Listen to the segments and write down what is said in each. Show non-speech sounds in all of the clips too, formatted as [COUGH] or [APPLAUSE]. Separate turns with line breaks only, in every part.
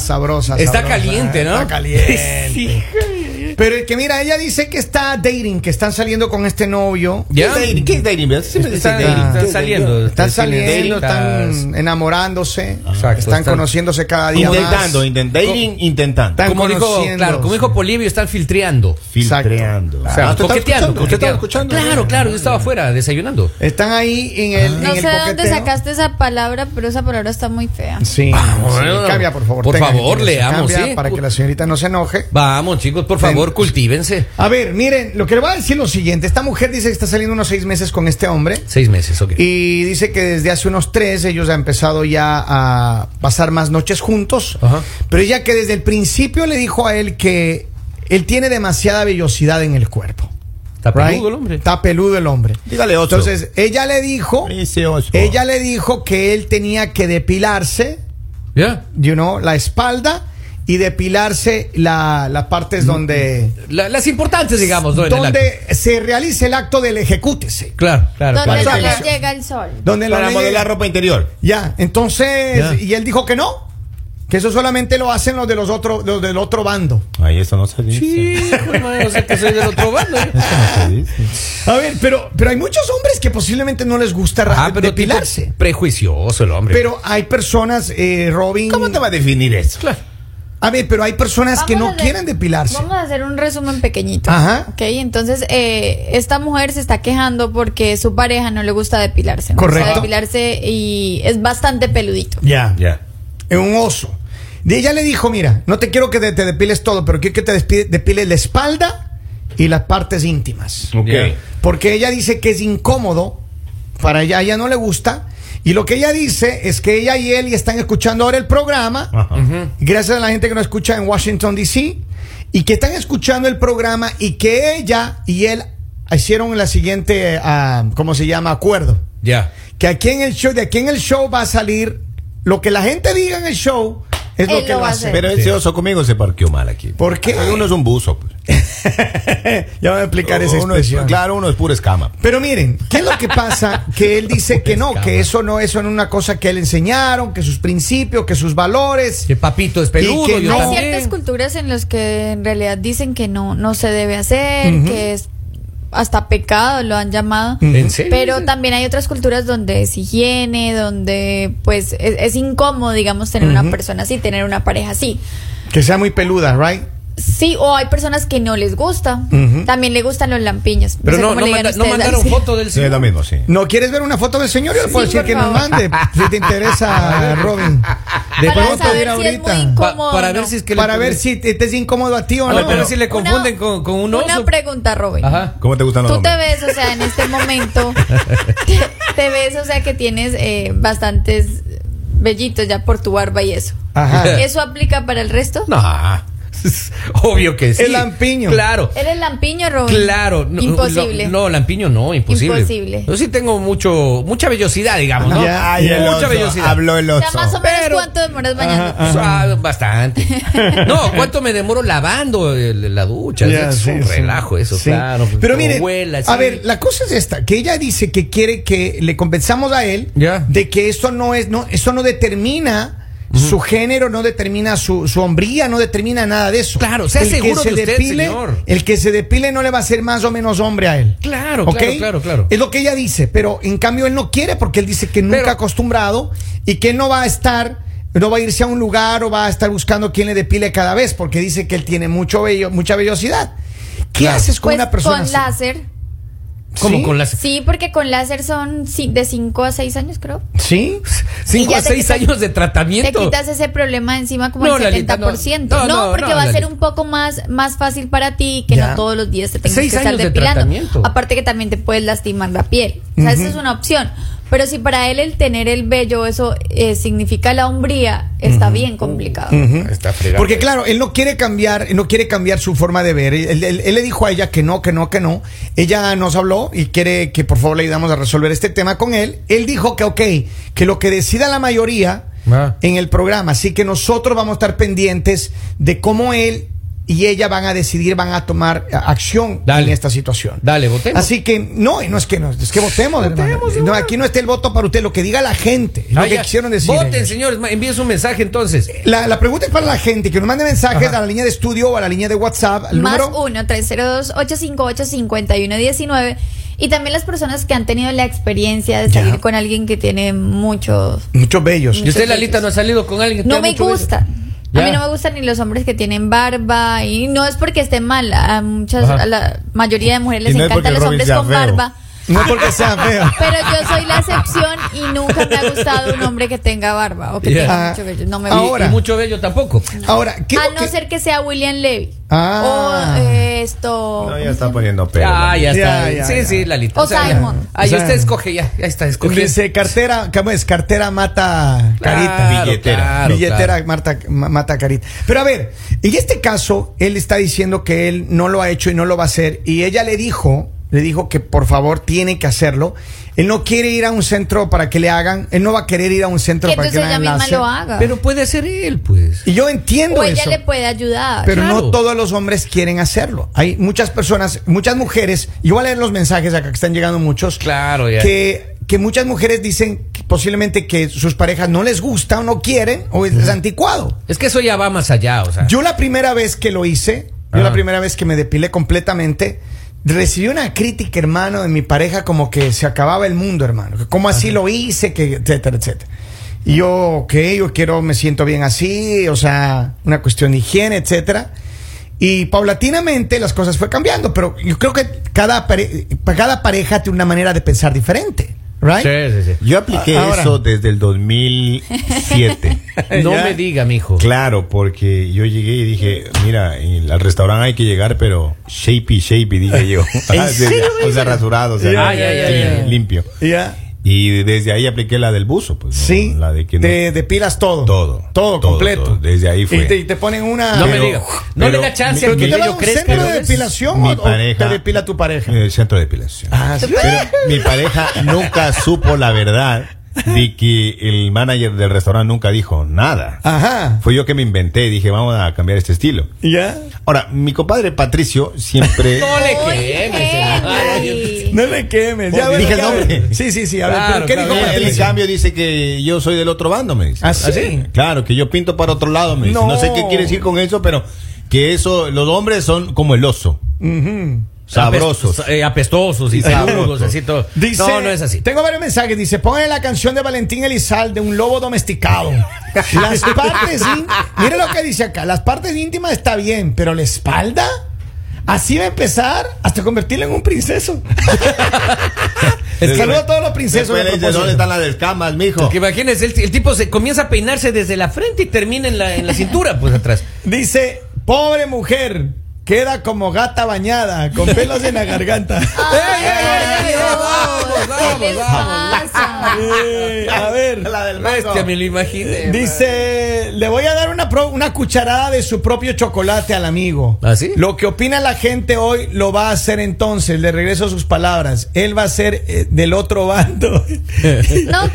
historia está sabrosa.
Está
sabrosa,
caliente, ¿no?
Está caliente. [LAUGHS]
Sí.
Pero es que mira, ella dice que está dating, que están saliendo con este novio.
¿Ya?
¿Qué es dating? ¿Qué es dating? Siempre dice
Están,
dating.
están
¿Qué es
saliendo.
Están saliendo, están enamorándose,
Exacto,
están
están-
conociéndose cada día
Intentando,
más.
intent- dating, intentando.
Están
Como dijo, claro, como dijo Polivio, están filtreando.
Filtreando.
O sea,
Ah, ¿tú estás
coqueteando,
escuchando? ¿Usted estaba
coqueteando.
escuchando?
Claro, claro, yo estaba afuera desayunando.
Están ahí en el,
No
en
sé
el
de dónde sacaste esa palabra, pero esa palabra está muy fea.
Sí,
Vamos,
sí, cambia por favor.
por favor, leamos,
cambia
sí.
Para que la señorita no se enoje.
Vamos, chicos, por favor, cultívense.
A ver, miren, lo que le voy a decir es lo siguiente. Esta mujer dice que está saliendo unos seis meses con este hombre.
Seis meses, ok.
Y dice que desde hace unos tres ellos han empezado ya a pasar más noches juntos.
Ajá.
Pero ella que desde el principio le dijo a él que él tiene demasiada vellosidad en el cuerpo.
Está
right?
peludo el hombre.
Está peludo el hombre.
Dígale otro.
Entonces, ella le dijo, ella le dijo que él tenía que depilarse,
¿Ya?
you know, la espalda y depilarse la- las partes donde,
La- las importantes, digamos, ¿no?
Donde se realice el acto del ejecútese.
Claro, claro.
Donde
claro.
no les llega el sol.
Donde la
Para
ley-
modelar ropa interior.
Ya, entonces,
Ya.
y él dijo que no, que eso solamente lo hacen los de los otro, los del otro bando.
Ahí eso no se dice.
Sí, pues, madre, o sea que soy del otro bando. ¿eh?
Eso no se dice.
A ver, pero, pero hay muchos hombres que posiblemente no les gusta
Ah, pero
depilarse.
tipo prejuicioso el hombre.
Pero hay personas, eh, Robin.
¿Cómo te va a definir eso?
Claro.
A ver, pero hay personas que no
hacer-
quieren depilarse.
Vamos a hacer un resumen pequeñito.
Ajá.
Ok, entonces eh, esta mujer se está quejando porque su pareja no le gusta depilarse. No le gusta
Correcto.
depilarse y es bastante peludito.
Ya.
Ya.
Es un oso. De ella le dijo, mira, no te quiero que te, te depiles todo, pero quiero que te depiles la espalda y las partes íntimas.
Ok.
Porque ella dice que es incómodo, para ella, a ella no le gusta. Y lo que ella dice es que ella y él ya están escuchando ahora el programa,
Ajá.
gracias a la gente que nos escucha en Washington, D.C., y que están escuchando el programa y que ella y él hicieron la siguiente, ah, ¿cómo se llama? Acuerdo.
Ya.
Que aquí en el show, de aquí en el show va a salir lo que la gente diga en el show, es lo
Él
que
lo
hacer.
hacer.
Pero ese oso conmigo se parqueó mal aquí.
¿Por qué?
Porque Uno es un buzo. pues. [LAUGHS]
ya voy a explicar esa
Uno es-
expresión.
claro, uno es pura escama.
Pero miren, ¿qué es lo que pasa? [LAUGHS] Que él dice que no, que eso no, es una cosa que él enseñaron, que sus principios, que sus valores.
Que papito es peludo.
Y que
yo
no.
Hay
también.
ciertas culturas en las que en realidad dicen que no, no se debe hacer, que es hasta pecado, lo han llamado.
¿En serio?
Pero también hay otras culturas donde es higiene, donde pues es, es incómodo, digamos, tener una persona así, tener una pareja así.
Que sea muy peluda, right?
Sí, o hay personas que no les gusta. También le gustan los lampiños.
Pero no, no,
digan
manda- no mandaron foto del
Sí, es
señor.
lo mismo, sí.
¿No quieres ver una foto del señor? Yo le puedo
Sí,
decir que nos
favor.
mande. Si te interesa, [LAUGHS] Robin.
De
Para
pronto
saber si es muy
ahorita.
incómodo.
Pa- para
no.
ver si es que le-
Para ver si te, te es incómodo a ti o
A
no.
ver, pero si le
Una-
confunden con, con un oso.
Una pregunta, Robin.
Ajá.
¿Cómo te gustan los
Tú te ves, o sea, en este momento, [LAUGHS] te, te ves, o sea, que tienes eh, bastantes vellitos ya por tu barba y eso.
Ajá.
¿Eso aplica para el resto?
No. [LAUGHS] Obvio que sí.
El lampiño.
Claro.
¿Eres lampiño, Robin?
Claro. No,
Imposible.
No, no, lampiño no, imposible.
Imposible.
Yo sí tengo mucho, mucha vellosidad, digamos, ¿no?
Ya,
el
mucha
oso.
vellosidad.
Habló el
O
oso.
sea, más o menos
Pero-
cuánto demoras bañando.
Ah, bastante. [LAUGHS] No, ¿cuánto me demoro lavando el- la ducha?
Ya,
es
sí,
un
sí.
relajo eso,
Sí.
claro. pues,
Pero
huela,
a ver, la cosa es esta, que ella dice que quiere que le compensamos a él
Ya.
de que esto no es, no, eso no determina su género, no determina su, su hombría, no determina nada de eso.
Claro, sea
el
seguro
que se
de usted,
depile,
señor.
El que se depile no le va a hacer más o menos hombre a él.
Claro,
¿Ok?
claro, claro, claro.
Es lo que ella dice, pero en cambio él no quiere porque él dice que nunca
Pero-
ha acostumbrado y que él no va a estar, no va a irse a un lugar o va a estar buscando quién le depile cada vez porque dice que él tiene mucho vello, mucha vellosidad. ¿Qué
Claro.
haces con
Pues
una persona
con
así?
láser.
¿Cómo
¿Sí?
con las
Sí, porque con láser son de 5 a 6 años, creo.
¿Sí?
cinco
ya
a
te
seis
quitas-
años de
Te
tratamiento?
quitas ese problema encima como
No,
el
Lalita,
70%.
no.
No,
No, no,
porque
no,
va a ser
Lalita.
un poco más, más fácil para ti que
Ya.
no todos los días te tengas que estar
de
depilando.
tratamiento.
Aparte que también te puedes lastimar la piel. O sea, esa es una opción. Pero si para él el tener el vello, eso eh, significa la hombría, está bien complicado.
Está fregado.
Porque claro, él no quiere cambiar, no quiere cambiar su forma de ver. Él, él- él le dijo a ella que no, que no, que no. Ella nos habló y quiere que por favor le ayudamos a resolver este tema con él. Él dijo que ok, que lo que decida la mayoría
Ah.
en el programa, así que nosotros vamos a estar pendientes de cómo él y ella van a decidir, van a tomar eh, acción
Dale.
en esta situación.
Dale, votemos.
Así que no, y no es que no, es que votemos, hermano. No, aquí no está el voto para usted, lo que diga la gente, lo que
ya.
quisieron decir.
Voten,
ellos.
señores, envíen su mensaje entonces.
La, la pregunta es para la gente, que nos mande mensajes
Ajá.
a la línea de estudio o a la línea de WhatsApp. al
Más
número
1-302-858-5119. Y también las personas que han tenido la experiencia de salir
Ya.
con alguien que tiene muchos.
Muchos bellos.
¿Y usted, Lalita, no ha salido con alguien que
No me
beso?
A mí no me gustan ni los hombres que tienen barba y no es porque esté mal. A muchas, a la mayoría de mujeres les
no
encantan los hombres con
feo.
barba.
No porque sea feo.
Pero yo soy la excepción y nunca me ha gustado un hombre que tenga barba o que tenga mucho vello. No me.
Ahora.
y mucho bello tampoco.
Ahora, ¿qué es
A no ser que sea William Levy.
Ah.
O eh, esto.
No, ya está poniendo pelo.
Ah, ya
Ya,
está.
ya,
sí,
ya.
sí, Lalita.
O
ya.
Simon.
Ah, y
O sea,
usted escoge ya. Ya está, escogiendo.
Dice cartera, ¿cómo es? Cartera mata carita.
Claro,
Billetera.
claro,
billetera
claro.
Marta, ma- mata carita. Pero a ver, en este caso, él está diciendo que él no lo ha hecho y no lo va a hacer. Y ella le dijo, le dijo que por favor tiene que hacerlo. Él no quiere ir a un centro para que le hagan. Él no va a querer ir a un centro
Que
para que le
ella
hagan
misma lo haga.
Pero puede ser él, pues.
Y yo entiendo
o ella
eso.
le puede ayudar.
Pero
Claro.
no todos los hombres quieren hacerlo. Hay muchas personas, muchas mujeres, y voy a leer los mensajes acá que están llegando muchos.
Claro, ya.
Que, que muchas mujeres dicen que posiblemente que sus parejas no les gusta o no quieren o es anticuado.
Es que eso ya va más allá, o sea.
Yo la primera vez que lo hice, yo la primera vez que me depilé completamente, recibí una crítica, hermano, de mi pareja como que se acababa el mundo, hermano. Que cómo así lo hice, que etcétera, etcétera. Y yo, ok, yo quiero, me siento bien así, o sea, una cuestión de higiene, etcétera. Y paulatinamente las cosas fue cambiando, pero yo creo que cada, pare- cada pareja tiene una manera de pensar diferente, ¿right?
Sí, sí, sí.
Yo apliqué
Ahora.
eso desde el 2007. [LAUGHS]
No
Ya.
me diga, mijo.
Claro, porque yo llegué y dije, mira, al restaurante hay que llegar, pero shapey, shapey, dije yo.
¿En [LAUGHS] serio,
o sea, rasurado, o sea,
ya,
ya.
limpio.
Ya.
Y desde ahí apliqué la del buzo, pues. ¿no?
Sí,
La de que no-
te depilas todo.
Todo.
Todo,
Todo,
completo.
todo. Desde ahí fue.
Y te, y te ponen una...
No me
Pero-
diga. No
pero
le da chance
¿Pero
a
tú
que
te
el
vas a un centro de
¿no?
depilación
Mi
o, o
pareja-
te depila tu pareja?
El centro de depilación.
Ah, sí.
Pero mi pareja nunca supo la verdad de que el manager del restaurante nunca dijo nada.
Ajá.
Fue yo que me inventé, dije, vamos a cambiar este estilo.
¿Ya?
Ahora, mi compadre Patricio siempre... [LAUGHS]
No le.
Henry.
No le quemes. Ya,
Dije el nombre.
Sí, sí, sí. A ver,
Claro,
pero ¿qué
claro,
dijo
Él, en cambio dice que yo soy del otro bando, me dice.
¿Ah, sí?
Claro, que yo pinto para otro lado, me dice.
No.
No, sé qué quiere decir con eso, pero que eso, los hombres son como el oso. Sabrosos.
Apest- eh, apestosos y
Sabrosos.
así todo.
Dice,
no, no es así.
Tengo varios mensajes. Dice, póngale la canción de Valentín Elizalde, Un lobo domesticado. [LAUGHS] Las partes, mire lo que dice acá, las partes íntimas está bien, pero la espalda, así va a empezar hasta convertirla en un princeso. Saludos a todos los princesos. De.
¿dónde están las descamas, mijo?
Porque imagínense, el, el tipo se comienza a peinarse desde la frente y termina en la, en la cintura, pues atrás.
Dice, pobre mujer, queda como gata bañada, con pelos en la garganta.
Ey, ey,
Dios,
vamos,
¿Qué les
vamos,
pasa?
Eh, a ver. [LAUGHS]
La del.
Bestia, me lo imaginé.
Dice, le voy a dar una, pro- una cucharada de su propio chocolate al amigo.
¿Ah, sí?
Lo que opina la gente hoy lo va a hacer entonces. Le regreso sus palabras. Él va a ser eh, del otro bando. [LAUGHS]
No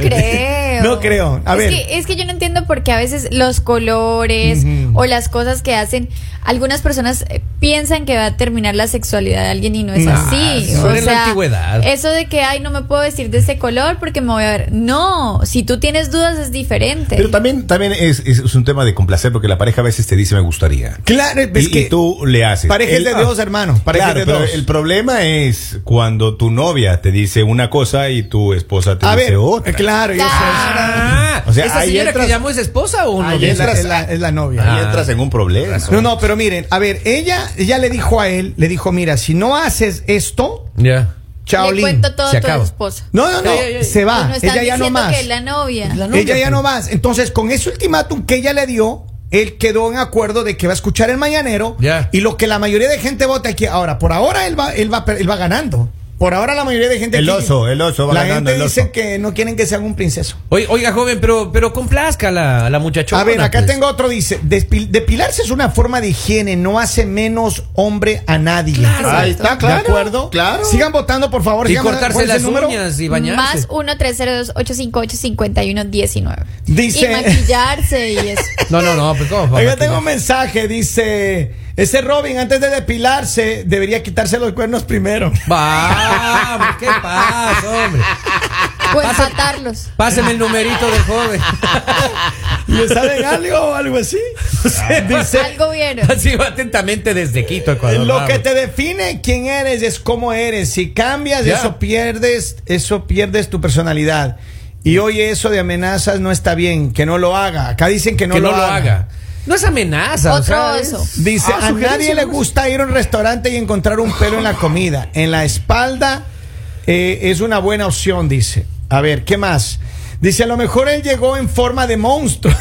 creo.
No creo. A
es
ver.
Que, es que yo no entiendo por qué a veces los colores o las cosas que hacen, algunas personas eh, piensan que va a terminar la sexualidad de alguien y no es así.
eso
O
en la
sea,
antigüedad.
Eso de que, ay, no me puedo vestir de ese color porque me voy a ver. No, si tú tienes dudas es diferente.
Pero también, también es, es- es un tema de complacer porque la pareja a veces te dice me gustaría.
Claro, es
y,
que
y tú le haces.
pareja de
El-
dos, hermano, pareja
Claro,
de
pero
dos.
el problema es cuando tu novia te dice una cosa y tu esposa te
a
dice
ver,
otra.
claro, y eso es-
Ah,
O sea,
¿esa señora
entras-
que llamó es esposa o no?
Ahí
es, la,
entras-
es la- es la novia.
Ahí
Ah.
entras en un problema.
No, no, pero miren, a ver, ella, ella le dijo a él, le dijo, mira, si no haces esto,
Ya.
chao,
Le
Lin.
cuento todo
Se
a tu esposa.
No, no, no, se va,
Pues
ella ya no más.
que es la novia.
La novia,
ella ya no más. Entonces, con ese ultimátum que ella le dio, él quedó en acuerdo de que va a escuchar el mañanero
Ya.
y lo que la mayoría de gente vota aquí. Ahora, por ahora él va, él va, él va ganando. Por ahora la mayoría de gente
El
aquí-
oso, el oso va
La
ganando,
gente
el
dice
oso.
que no quieren que sea un princeso.
Oiga, oiga, joven, pero, pero complazca a la, a la muchachona.
A ver, acá
pues.
tengo otro, dice, "Despil- depilarse es una forma de higiene, no hace menos hombre a nadie.
Claro.
Ahí está, claro,
¿De acuerdo?
claro.
Sigan votando, por favor.
Y
sigan-
cortarse
¿cuál es
las uñas y bañarse.
Más 1-302-858-5119.
Dice-
Y maquillarse y eso. [LAUGHS]
No, no, no, pero ¿cómo?
Oiga, tengo un mensaje, dice, Ese Robin, antes de depilarse, debería quitarse los cuernos primero. [LAUGHS]
Vamos, ¿qué pasa, hombre?
O
Pasa-
empatarlos.
Páseme el numerito del joven. [LAUGHS]
¿Le saben algo o algo así? Dice,
Algo vieron.
Así va atentamente desde Quito, Ecuador.
lo que te define quién eres es cómo eres. Si cambias,
Ya.
eso pierdes, eso pierdes tu personalidad. Y oye, eso de amenazas no está bien, que no lo haga. Acá dicen que no,
que no lo haga. No es amenaza. o
oso.
Dice,
Ah,
a nadie le gusta ir a un restaurante y encontrar un pelo en la comida. En la espalda eh, es una buena opción, dice. A ver, ¿qué más? Dice, a lo mejor él llegó en forma de monstruo.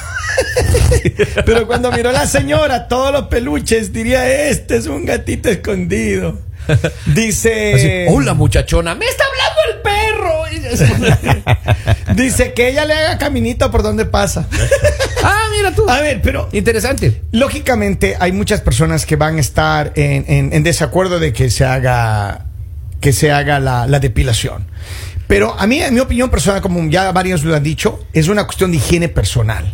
[LAUGHS] Pero cuando miró a la señora, todos los peluches, diría, este es un gatito escondido. [LAUGHS] Dice,
Así, Hola, muchachona. ¡Me está hablando el perro! [LAUGHS]
dice que ella le haga caminito por donde pasa. [LAUGHS]
ah, mira tú.
A ver, pero
Interesante.
Lógicamente hay muchas personas que van a estar en, en- en desacuerdo de que se haga que se haga la, la depilación. Pero a mí, en mi opinión personal, como ya varios lo han dicho, es una cuestión de higiene personal,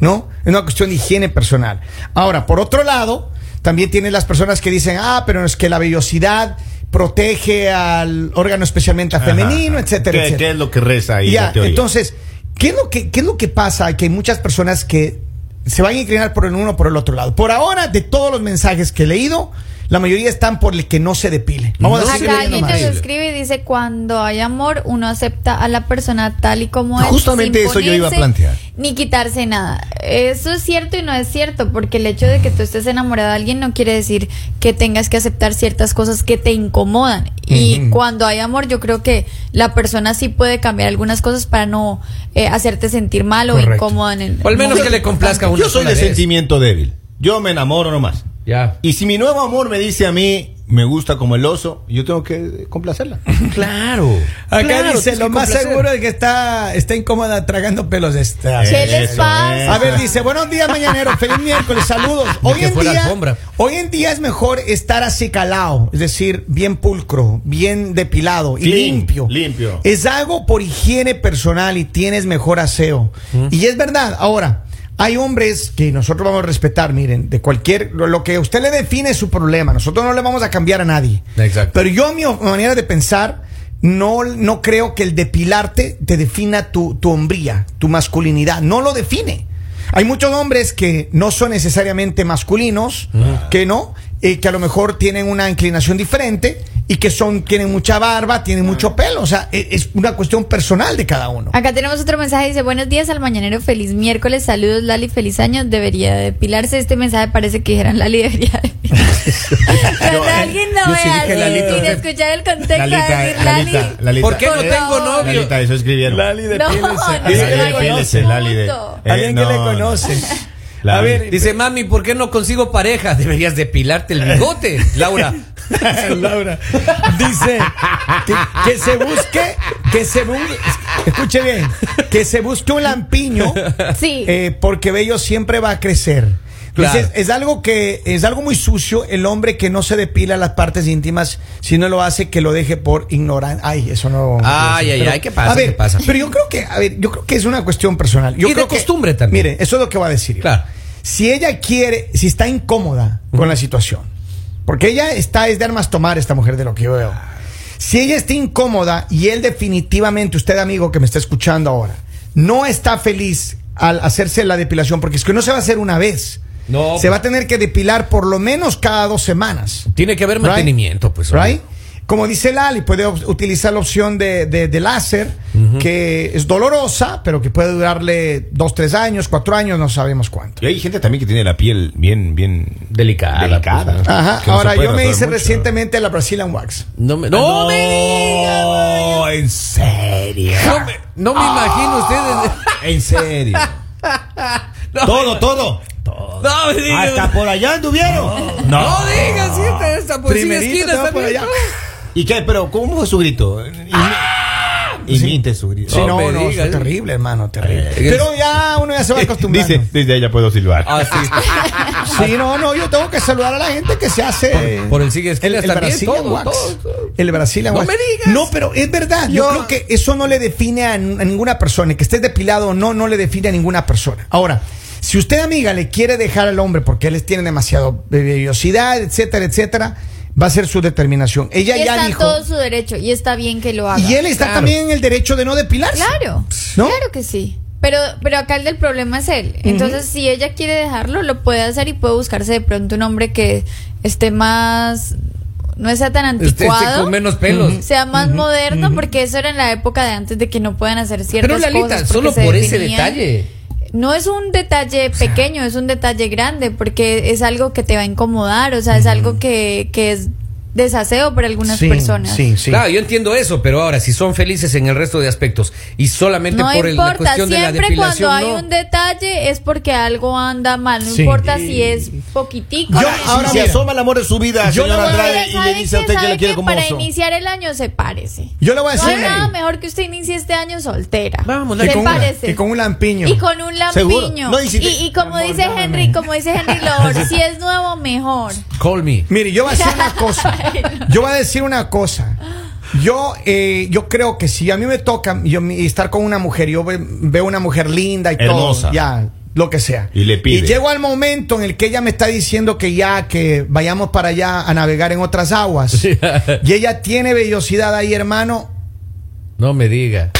¿no? Es una cuestión de higiene personal. Ahora, por otro lado, también tienes las personas que dicen, ah, pero es que la vellosidad protege al órgano especialmente femenino,
Ajá.
etcétera,
¿Qué,
etcétera.
qué es lo que reza ahí
Ya,
la teoría?
entonces, ¿qué es, lo que, ¿qué es lo que pasa? Que hay muchas personas que se van a inclinar por el uno o por el otro lado. Por ahora, de todos los mensajes que he leído, la mayoría están por el que no se depile. Vamos
No
a
se
decirle
Acá alguien nos escribe y dice, cuando hay amor, uno acepta a la persona tal y como es.
Justamente
sin
eso yo iba a plantear.
Ni quitarse nada. Eso es cierto y no es cierto, porque el hecho de que tú estés enamorado de alguien no quiere decir que tengas que aceptar ciertas cosas que te incomodan. Y cuando hay amor, yo creo que la persona sí puede cambiar algunas cosas para no eh, hacerte sentir mal o incómoda en el
O al menos que le complazca a una
Yo soy de
vez.
sentimiento débil. Yo me enamoro nomás.
Ya.
Y si mi nuevo amor me dice a mí, me gusta como el oso, yo tengo que complacerla. [LAUGHS]
Claro.
Acá
Claro,
dice, lo más
complacer.
seguro es que está, está incómoda tragando pelos. Está.
¿Qué les pasa?
A ver, dice, buenos días, mañanero, feliz [LAUGHS] miércoles, saludos. Hoy en, día,
alfombra.
hoy en día es mejor estar así calado, es decir, bien pulcro, bien depilado y
Clean,
limpio.
limpio.
Es algo por higiene personal y tienes mejor aseo. Y es verdad, ahora, hay hombres que nosotros vamos a respetar, miren, de cualquier, lo, lo que usted le define es su problema, nosotros no le vamos a cambiar a nadie.
Exacto.
Pero yo, mi manera de pensar, no, no creo que el depilarte te defina tu, tu hombría, tu masculinidad. No lo define. Hay muchos hombres que no son necesariamente masculinos, que no, eh, que a lo mejor tienen una inclinación diferente y que son, tienen mucha barba, tienen mucho pelo. O sea, e- es una cuestión personal de cada uno.
Acá tenemos otro mensaje, dice, buenos días al mañanero, feliz miércoles, saludos Lali, feliz año, debería depilarse. Este mensaje parece que dijeran Lali debería depilarse. [LAUGHS] Cuando
Yo-
alguien no
yo sí
ve
dije
así, sin escuchar el contexto, va a decir Lali.
Lalita, Lalita.
¿Por qué no tengo novio?
Lalita, eso escribieron.
Lali,
No,
depílese.
no,
Lali,
no,
Lali, de-. Eh,
Alguien que
no,
le
no.
conoce. A
Lali.
ver,
Dice, mami, ¿por qué no consigo pareja? Deberías depilarte el bigote, Laura. [LAUGHS]
Laura dice que, que se busque, que se busque, escuche bien, que se busque un lampiño,
Sí.
eh, porque bello siempre va a crecer.
Claro.
Dice, es algo que es algo muy sucio el hombre que no se depila las partes íntimas si no lo hace que lo deje por ignorancia. Ay, eso no.
Ay, ay, ay, ¿qué pasa?
A ver,
¿Qué pasa?
Pero yo creo que, a ver, yo creo que es una cuestión personal. Yo
Y de
creo que-
costumbre también.
Mire, eso es lo que voy a decir. yo.
Claro.
Si ella quiere, si está incómoda con la situación, porque ella está, es de armas tomar esta mujer de lo que yo veo. Si ella está incómoda y él definitivamente, usted amigo que me está escuchando ahora, no está feliz al hacerse la depilación, porque es que no se va a hacer una vez.
No.
Se va a tener que depilar por lo menos cada dos semanas.
Tiene que haber
Right?
mantenimiento, pues.
Right? Como dice Lali, puede utilizar la opción de, de- de láser, que es dolorosa, pero que puede durarle dos, tres años, cuatro años, no sabemos cuánto.
Y hay gente también que tiene la piel bien, bien
Delicada,
delicada.
pues,
Ajá,
Que no
ahora yo me hice
mucho.
recientemente la Brazilian Wax.
No me, no me diga,
No, en serio.
No me, no me imagino ustedes. [LAUGHS]
En serio. [LAUGHS]
No,
Todo, todo.
No me diga.
Hasta por allá anduvieron.
No, diga, sí, está, está por
Primerito
esquina,
por allá.
¿Y qué? Pero, ¿cómo fue su grito? Imi- Imite su grito.
Sí,
No
no, no, terrible, hermano, terrible.
Eh,
Pero ya uno ya se va acostumbrando.
Dice, desde ella puedo silbar.
Ah, sí. [LAUGHS]
Sí, no, no, yo tengo que saludar a la gente que se hace.
Por- por el sigue
el, el Brazilian
todo,
Wax.
todo, todo.
El Brazilian
No
Wax.
me digas.
No, pero es verdad. Yo,
Yo-
creo que eso no le define a, ninguna persona. Que estés depilado o no, no le define a ninguna persona. Ahora, Si usted, amiga, le quiere dejar al hombre porque él tiene demasiado vellosidad, etcétera, etcétera, va a ser su determinación. Ella
Y
ya
está en
dijo.
todo su derecho y está bien que lo haga.
Y él está
Claro.
también en el derecho de no depilarse.
Claro,
¿No?
claro que sí. Pero, pero acá el del problema es él. Entonces, si ella quiere dejarlo, lo puede hacer y puede buscarse de pronto un hombre que esté más. no sea tan
Este- este
anticuado.
con menos pelos.
sea más moderno, porque eso era en la época de antes de que no puedan hacer ciertas
Pero Lalita,
cosas. porque
solo
se
por ese detalle.
No es un detalle pequeño, es un detalle grande, porque es algo que te va a incomodar, o sea, es algo que, que es desaseo para algunas
Sí,
personas.
Sí, sí.
Claro, yo entiendo eso, pero ahora si son felices en el resto de aspectos y solamente
No
por el- la
importa,
cuestión de la
siempre
depilación
cuando hay
no.
un detalle es porque algo anda mal, no
Sí.
importa si es poquitico.
Yo- ahora mira,
asoma el amor de su vida,
yo
señor
le voy a-
Andrade, y
¿sabe
le dice a
qué?
usted que
¿Sabe
le quiere como
Para
oso.
iniciar el año, sepárese.
Yo le voy a
No
decir.
hay nada mejor que usted inicie este año soltera.
Vamos,
con una-
Sepárese.
y con un lampiño.
Y con un lampiño.
No, y si te-
y, y como
Amor,
dice. Henry, como dice Henry Lord, [LAUGHS] si es nuevo, mejor.
Call me.
Mire, yo voy a decir una cosa. Yo voy a decir una cosa. Yo, eh, yo creo que si a mí me toca yo, estar con una mujer, yo ve- veo una mujer linda y
Hermosa.
todo, ya, lo que sea.
Y le pide.
Y llego al momento en el que ella me está diciendo que ya, que vayamos para allá a navegar en otras aguas. y ella tiene vellosidad ahí, hermano.
No me diga.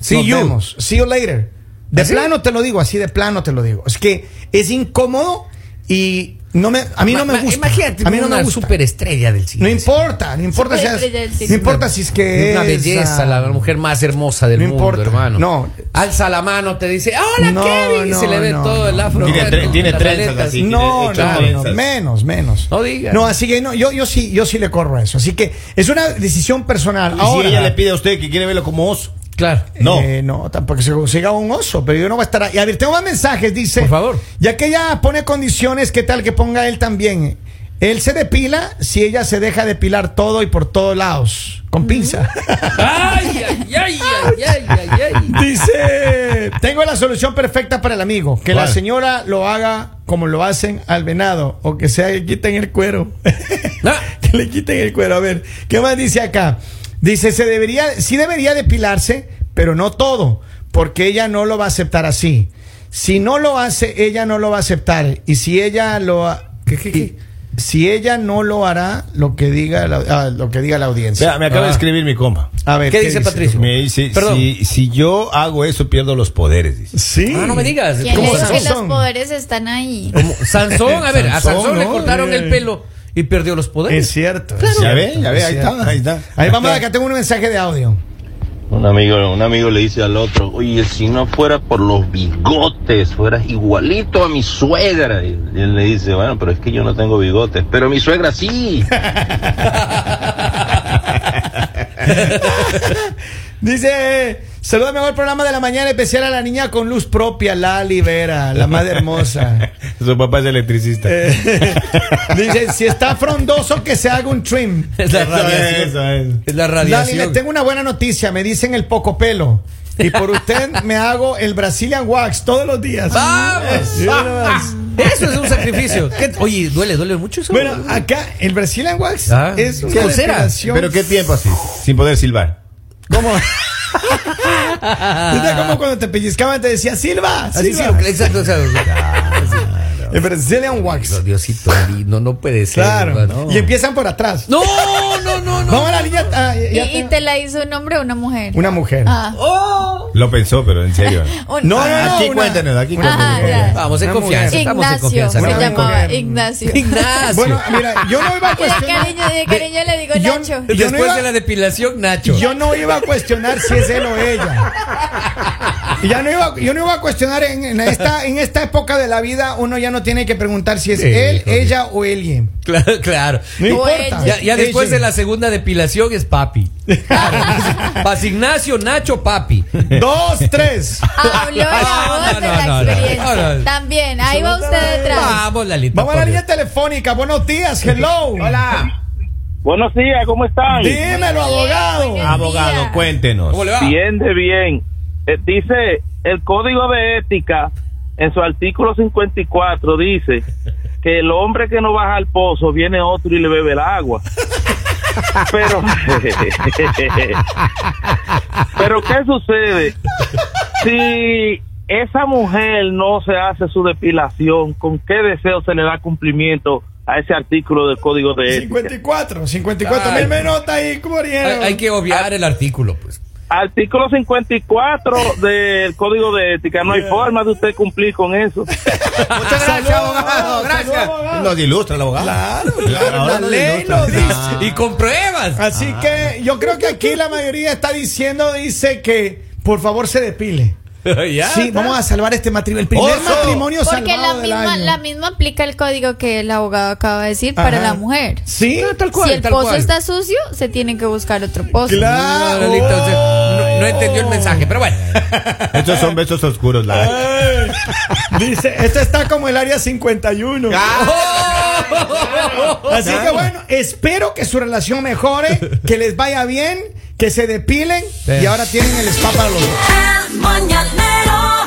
See
Nos
you.
vemos.
See you later. De
¿Así?
plano te lo digo, así de plano te lo digo. Es que es incómodo y no me, a mí no me
ma-
gusta.
Imagínate
a mí no
una
me gusta.
superestrella del cine.
No importa, no importa si,
cine.
no importa si es que
Una
es,
belleza, la mujer más hermosa del
no
mundo,
importa.
hermano.
No.
Alza la mano, te dice, ¡Hola,
No,
Kevin! Y se le ve
no,
todo el afro.
no.
Tiene tre- tiene trenzas
aletas.
así.
No, no, menos, menos.
No digas.
No, así que no, yo, yo sí, yo sí le corro a eso. Así que es una decisión personal.
Y
Ahora,
si ella le pide a usted que quiere verlo como oso.
Claro.
No.
Eh, no, tampoco se consiga un oso, pero yo no voy a estar ahí. A ver, tengo más mensajes, dice.
Por favor.
Ya que ella pone condiciones, ¿qué tal que ponga él también? Él se depila si ella se deja depilar todo y por todos lados, con pinza.
¡Ay, ay, ay, ay, ay, ay, ay!
Dice, tengo la solución perfecta para el amigo, que la señora lo haga como lo hacen al venado, o que sea que quiten el cuero.
Ah. [LAUGHS]
que le quiten el cuero. A ver, ¿qué más dice acá? Dice, se debería, sí debería depilarse, pero no todo, porque ella no lo va a aceptar así. Si no lo hace, ella no lo va a aceptar. Y si ella lo ha-
¿Qué, qué, qué?
y- si ella no lo hará, lo que diga la, ah, lo que diga la audiencia.
Vea, me acaba
Ah.
de escribir mi compa.
A ver,
¿Qué dice Patricio?
Me dice,
Perdón.
si, si yo hago eso, pierdo los poderes. Dice.
Sí.
Ah, no me digas.
¿Quién
¿Cómo
que los
Sansón?
poderes están ahí?
Como Sansón, a ver, a
Sansón,
Sansón le
¿no?
cortaron
Eh.
el pelo y perdió los poderes.
Es cierto.
Claro.
es
Ya ve, ya ve,
es
ahí
cierto.
está, ahí está.
Ahí vamos, acá tengo un mensaje de audio.
Un amigo, un amigo le dice al otro, oye, si no fuera por los bigotes, fueras igualito a mi suegra. Y él le dice, bueno, pero es que yo no tengo bigotes, pero mi suegra sí. [LAUGHS]
Dice, saluda mejor programa de la mañana especial a la niña con luz propia, Lali Vera, la más hermosa. [LAUGHS]
Su papá es electricista.
Eh, [LAUGHS] dice, si está frondoso que se haga un trim.
Es la
Eso
radiación.
eso es.
Es la
Lali, le
radiación.
tengo una buena noticia, me dicen el poco pelo. Y por usted me hago el Brazilian Wax todos los días.
¡Vamos! Eso es un sacrificio. ¿Qué- Oye, ¿duele, duele mucho eso?
Bueno, acá el Brazilian Wax
Ah,
es
¿qué
una
Pero qué tiempo así, sin poder silbar.
¿Cómo? [LAUGHS] ¿Viste cómo cuando te pellizcaban te decía Silva?
Así sí,
Silva?
exacto, o sea,
El [LAUGHS] Brazilian Wax.
Diosito lindo, no puede ser.
Claro.
hermano.
Y empiezan por atrás.
No, no, no, no.
Vamos a la línea. ah, ya-
¿Y,
ya
y
tengo-
te la hizo un hombre o una mujer?
Una mujer.
Ah.
Oh.
Lo pensó, pero en serio. [LAUGHS]
Un-
No, no, no.
Aquí
una-
cuéntenos, aquí
una
cuéntenos.
Vamos en confianza. Estamos en
Ignacio,
confianza.
se
Ignacio.
llamaba. Ignacio. [LAUGHS]
Ignacio.
Bueno, mira, yo no iba a [LAUGHS]
de
cuestionar.
cariño, de cariño le digo
yo-
Nacho.
yo no
Después
iba-
de la depilación, Nacho.
Yo no iba a cuestionar si es él o ella. Ya no iba, yo no iba a cuestionar en, en esta, en esta época de la vida, uno ya no tiene que preguntar si es
Sí,
él, ella o alguien.
Claro, claro.
No importa.
Ya, ya después
Ella.
de la segunda depilación es papi. Para Ignacio, Nacho, papi.
Dos, tres.
Habló la voz
no,
de
no,
la
no,
experiencia.
No, no.
También, ahí va usted detrás.
Vamos, Lalita.
Vamos a la línea telefónica. Buenos días, hello.
Hola.
Buenos días, ¿cómo están?
Dímelo, abogado.
Abogado, cuéntenos.
¿Cómo le va?
Bien de bien. Eh, dice, el Código de Ética, en su artículo 54, dice que el hombre que no baja al pozo viene otro y le bebe el agua. [LAUGHS] Pero, [LAUGHS] pero ¿qué sucede? Si esa mujer no se hace su depilación, ¿con qué deseo se le da cumplimiento a ese artículo del Código de Ética?
54, 54
Ay.
mil menos ahí, ¿cómo
Hay, hay que obviar el artículo, pues.
Artículo 54 del Código de Ética. No hay forma de usted cumplir con eso. [LAUGHS]
Muchas gracias, abogado. Gracias. Nos ilustra el abogado.
Claro, claro,
Ahora
la ley lo dice.
Ah.
Y con pruebas.
Así que yo creo que aquí la mayoría está diciendo, dice que por favor se depile. [LAUGHS]
Ya
sí,
está.
vamos a salvar este matrimonio. El primer
Oso.
matrimonio
Porque la
salvado del
misma,
año.
la misma aplica el código que el abogado acaba de decir para la mujer.
Sí,
Ah, tal cual,
si el
tal
pozo
cual.
está sucio, se tiene que buscar otro pozo.
Claro.
Usted no, entendió el mensaje, pero bueno. [LAUGHS]
Estos son besos oscuros, la
Dice, esto está como el área 51. Así que bueno, espero que su relación mejore, que les vaya bien, que se depilen y ahora tienen el spa para los dos.
El mañanero